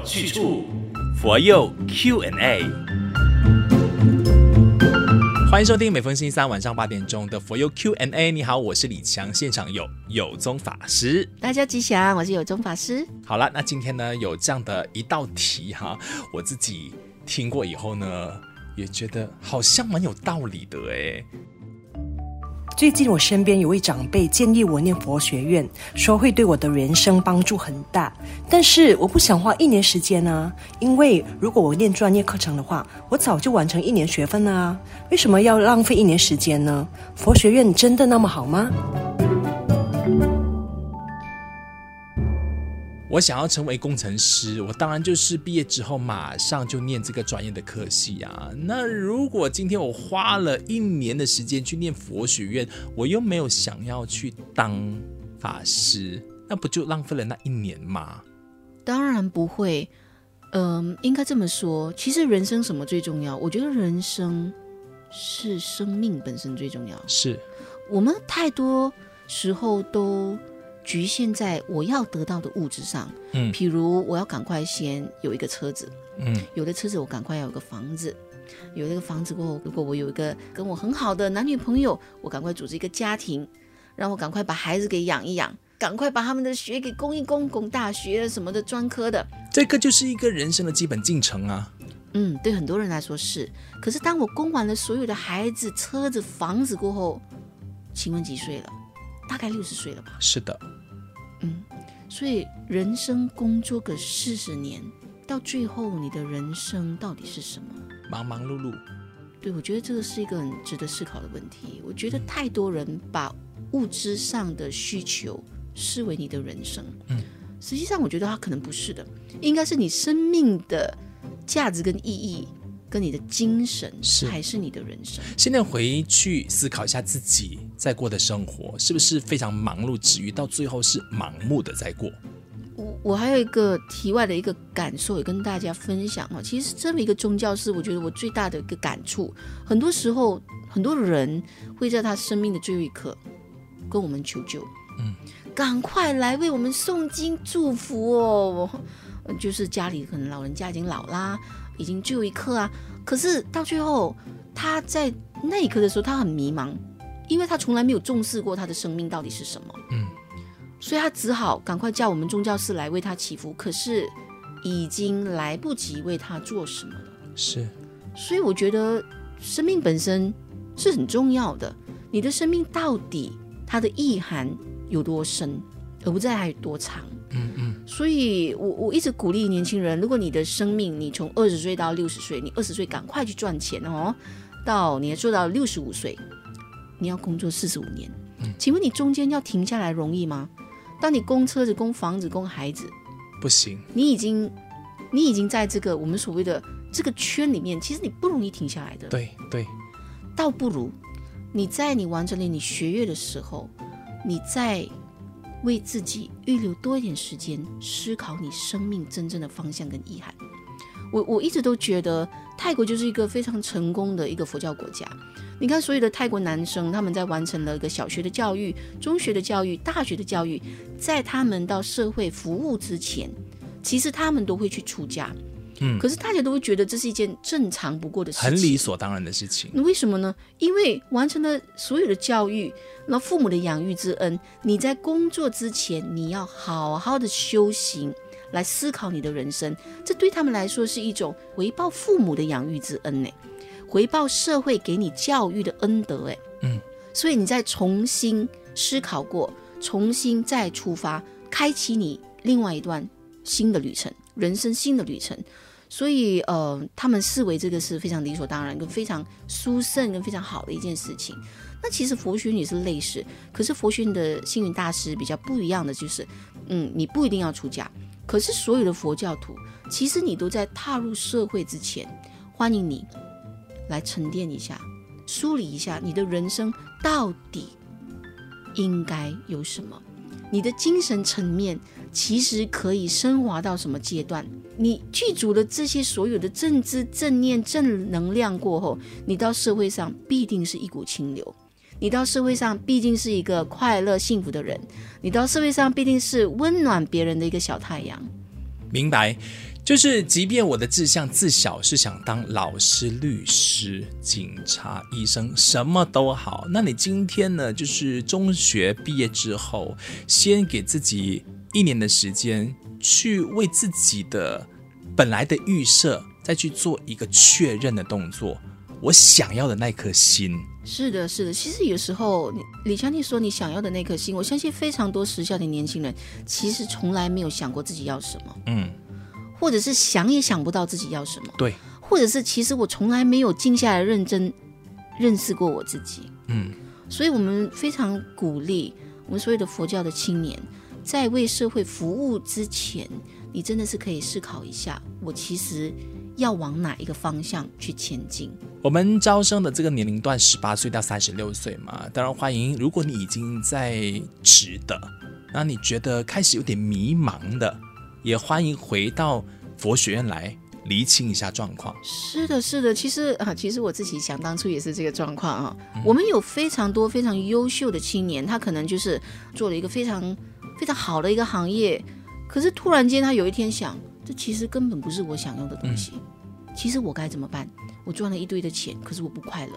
有去处，佛佑 Q&A。欢迎收听每逢星期三晚上八点钟的佛佑 Q&A。你好，我是李强，现场有有宗法师。大家吉祥，我是有宗法师。好了，那今天呢有这样的一道题哈，我自己听过以后呢，也觉得好像蛮有道理的诶。最近我身边有位长辈建议我念佛学院，说会对我的人生帮助很大。但是我不想花一年时间啊，因为如果我念专业课程的话，我早就完成一年学分了啊。为什么要浪费一年时间呢？佛学院真的那么好吗？我想要成为工程师，我当然就是毕业之后马上就念这个专业的科系啊。那如果今天我花了一年的时间去念佛学院，我又没有想要去当法师，那不就浪费了那一年吗？当然不会。嗯，应该这么说，其实人生什么最重要？我觉得人生是生命本身最重要。是我们太多时候都。局限在我要得到的物质上，嗯，譬如我要赶快先有一个车子，嗯，有了车子我赶快要有个房子，有了个房子过后，如果我有一个跟我很好的男女朋友，我赶快组织一个家庭，让我赶快把孩子给养一养，赶快把他们的学给供一供，供大学什么的专科的，这个就是一个人生的基本进程啊。嗯，对很多人来说是，可是当我供完了所有的孩子、车子、房子过后，请问几岁了？大概六十岁了吧？是的，嗯，所以人生工作个四十年，到最后你的人生到底是什么？忙忙碌碌。对，我觉得这个是一个很值得思考的问题。我觉得太多人把物质上的需求视为你的人生，嗯，实际上我觉得它可能不是的，应该是你生命的价值跟意义。跟你的精神是还是你的人生？现在回去思考一下自己在过的生活，是不是非常忙碌，至于到最后是盲目的在过？我我还有一个题外的一个感受，也跟大家分享啊。其实这么一个宗教是我觉得我最大的一个感触。很多时候，很多人会在他生命的最后一刻跟我们求救，嗯，赶快来为我们诵经祝福哦。就是家里可能老人家已经老啦。已经最后一刻啊！可是到最后，他在那一刻的时候，他很迷茫，因为他从来没有重视过他的生命到底是什么。嗯，所以他只好赶快叫我们宗教师来为他祈福。可是已经来不及为他做什么了。是，所以我觉得生命本身是很重要的。你的生命到底它的意涵有多深，而不在还有多长。嗯嗯。所以我，我我一直鼓励年轻人，如果你的生命，你从二十岁到六十岁，你二十岁赶快去赚钱哦，到你要做到六十五岁，你要工作四十五年。嗯，请问你中间要停下来容易吗？当你供车子、供房子、供孩子，不行。你已经，你已经在这个我们所谓的这个圈里面，其实你不容易停下来的。对对，倒不如你在你完成了你学业的时候，你在。为自己预留多一点时间，思考你生命真正的方向跟遗憾。我我一直都觉得泰国就是一个非常成功的一个佛教国家。你看，所有的泰国男生，他们在完成了一个小学的教育、中学的教育、大学的教育，在他们到社会服务之前，其实他们都会去出家。嗯，可是大家都会觉得这是一件正常不过的事情，很理所当然的事情。那为什么呢？因为完成了所有的教育，那父母的养育之恩，你在工作之前，你要好好的修行，来思考你的人生。这对他们来说是一种回报父母的养育之恩呢，回报社会给你教育的恩德哎。嗯，所以你再重新思考过，重新再出发，开启你另外一段新的旅程，人生新的旅程。所以，呃，他们视为这个是非常理所当然、跟非常殊胜、跟非常好的一件事情。那其实佛学也是类似，可是佛学的星云大师比较不一样的就是，嗯，你不一定要出家，可是所有的佛教徒，其实你都在踏入社会之前，欢迎你来沉淀一下，梳理一下你的人生到底应该有什么，你的精神层面。其实可以升华到什么阶段？你具足了这些所有的正知、正念、正能量过后，你到社会上必定是一股清流。你到社会上必定是一个快乐幸福的人。你到社会上必定是温暖别人的一个小太阳。明白。就是即便我的志向自小是想当老师、律师、警察、医生，什么都好，那你今天呢？就是中学毕业之后，先给自己一年的时间，去为自己的本来的预设再去做一个确认的动作。我想要的那颗心，是的，是的。其实有时候，李强，你说你想要的那颗心，我相信非常多时下的年轻人其实从来没有想过自己要什么，嗯，或者是想也想不到自己要什么，对，或者是其实我从来没有静下来认真认识过我自己，嗯。所以我们非常鼓励我们所有的佛教的青年，在为社会服务之前，你真的是可以思考一下，我其实。要往哪一个方向去前进？我们招生的这个年龄段，十八岁到三十六岁嘛，当然欢迎。如果你已经在职的，那你觉得开始有点迷茫的，也欢迎回到佛学院来厘清一下状况。是的，是的。其实啊，其实我自己想当初也是这个状况啊。嗯、我们有非常多非常优秀的青年，他可能就是做了一个非常非常好的一个行业，可是突然间他有一天想。这其实根本不是我想要的东西。嗯、其实我该怎么办？我赚了一堆的钱，可是我不快乐。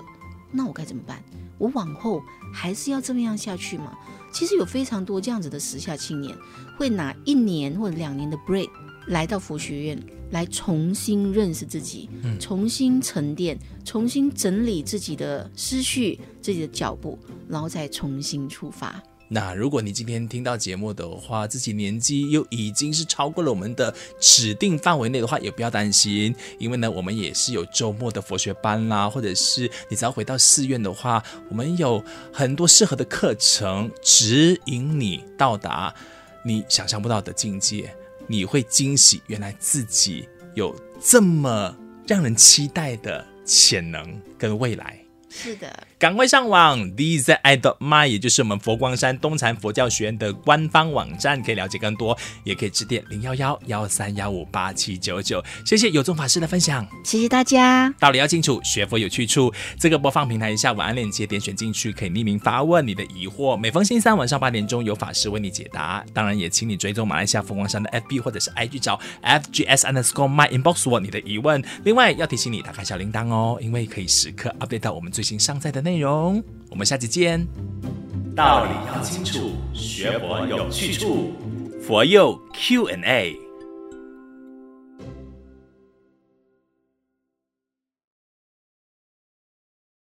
那我该怎么办？我往后还是要这么样下去吗？其实有非常多这样子的时下青年，会拿一年或者两年的 break 来到佛学院，来重新认识自己，嗯、重新沉淀，重新整理自己的思绪、自己的脚步，然后再重新出发。那如果你今天听到节目的话，自己年纪又已经是超过了我们的指定范围内的话，也不要担心，因为呢，我们也是有周末的佛学班啦，或者是你只要回到寺院的话，我们有很多适合的课程，指引你到达你想象不到的境界，你会惊喜，原来自己有这么让人期待的潜能跟未来。是的，赶快上网，dzai.my，也就是我们佛光山东禅佛教学院的官方网站，可以了解更多，也可以致电零幺幺幺三幺五八七九九。谢谢有宗法师的分享，谢谢大家。道理要清楚，学佛有去处。这个播放平台一下晚安链接，点选进去可以匿名发问你的疑惑。每逢星期三晚上八点钟有法师为你解答。当然也请你追踪马来西亚佛光山的 FB 或者是 IG 找 FGS underscore my inbox 我你的疑问。另外要提醒你打开小铃铛哦，因为可以时刻 update 到我们最新上载的内容，我们下期见。道理要清楚，学佛有去处，佛佑 Q&A。